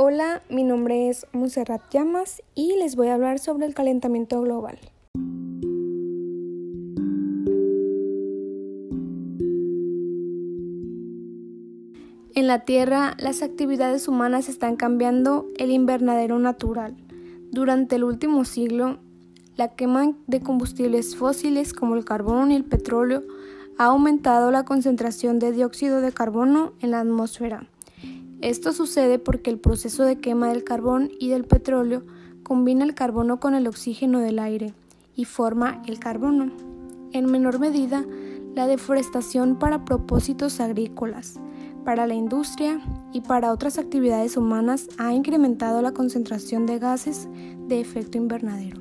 Hola, mi nombre es Monserrat Llamas y les voy a hablar sobre el calentamiento global. En la Tierra, las actividades humanas están cambiando el invernadero natural. Durante el último siglo, la quema de combustibles fósiles como el carbón y el petróleo ha aumentado la concentración de dióxido de carbono en la atmósfera. Esto sucede porque el proceso de quema del carbón y del petróleo combina el carbono con el oxígeno del aire y forma el carbono. En menor medida, la deforestación para propósitos agrícolas, para la industria y para otras actividades humanas ha incrementado la concentración de gases de efecto invernadero.